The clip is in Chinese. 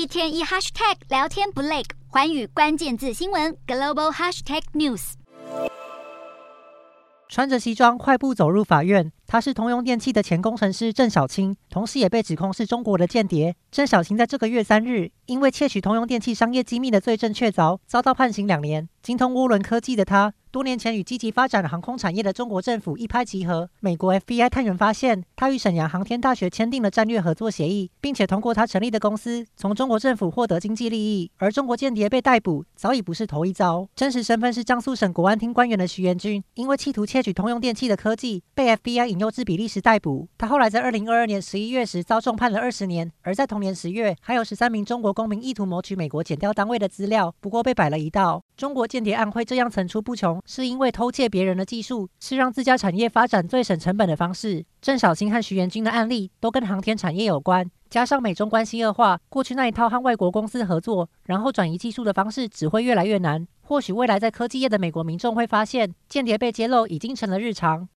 一天一 hashtag 聊天不累，环宇关键字新闻 global hashtag news。穿着西装快步走入法院，他是通用电气的前工程师郑小青，同时也被指控是中国的间谍。郑小青在这个月三日，因为窃取通用电气商业机密的罪证确凿，遭到判刑两年。精通涡轮科技的他，多年前与积极发展航空产业的中国政府一拍即合。美国 FBI 探员发现，他与沈阳航天大学签订了战略合作协议，并且通过他成立的公司从中国政府获得经济利益。而中国间谍被逮捕，早已不是头一遭。真实身份是江苏省国安厅官员的徐元军，因为企图窃取通用电气的科技，被 FBI 引优质比利时逮捕。他后来在二零二二年十一月时遭重判了二十年。而在同年十月，还有十三名中国公民意图谋取美国检调单位的资料，不过被摆了一道。中国间谍案会这样层出不穷，是因为偷窃别人的技术是让自家产业发展最省成本的方式。郑小青和徐元军的案例都跟航天产业有关，加上美中关系恶化，过去那一套和外国公司合作，然后转移技术的方式只会越来越难。或许未来在科技业的美国民众会发现，间谍被揭露已经成了日常。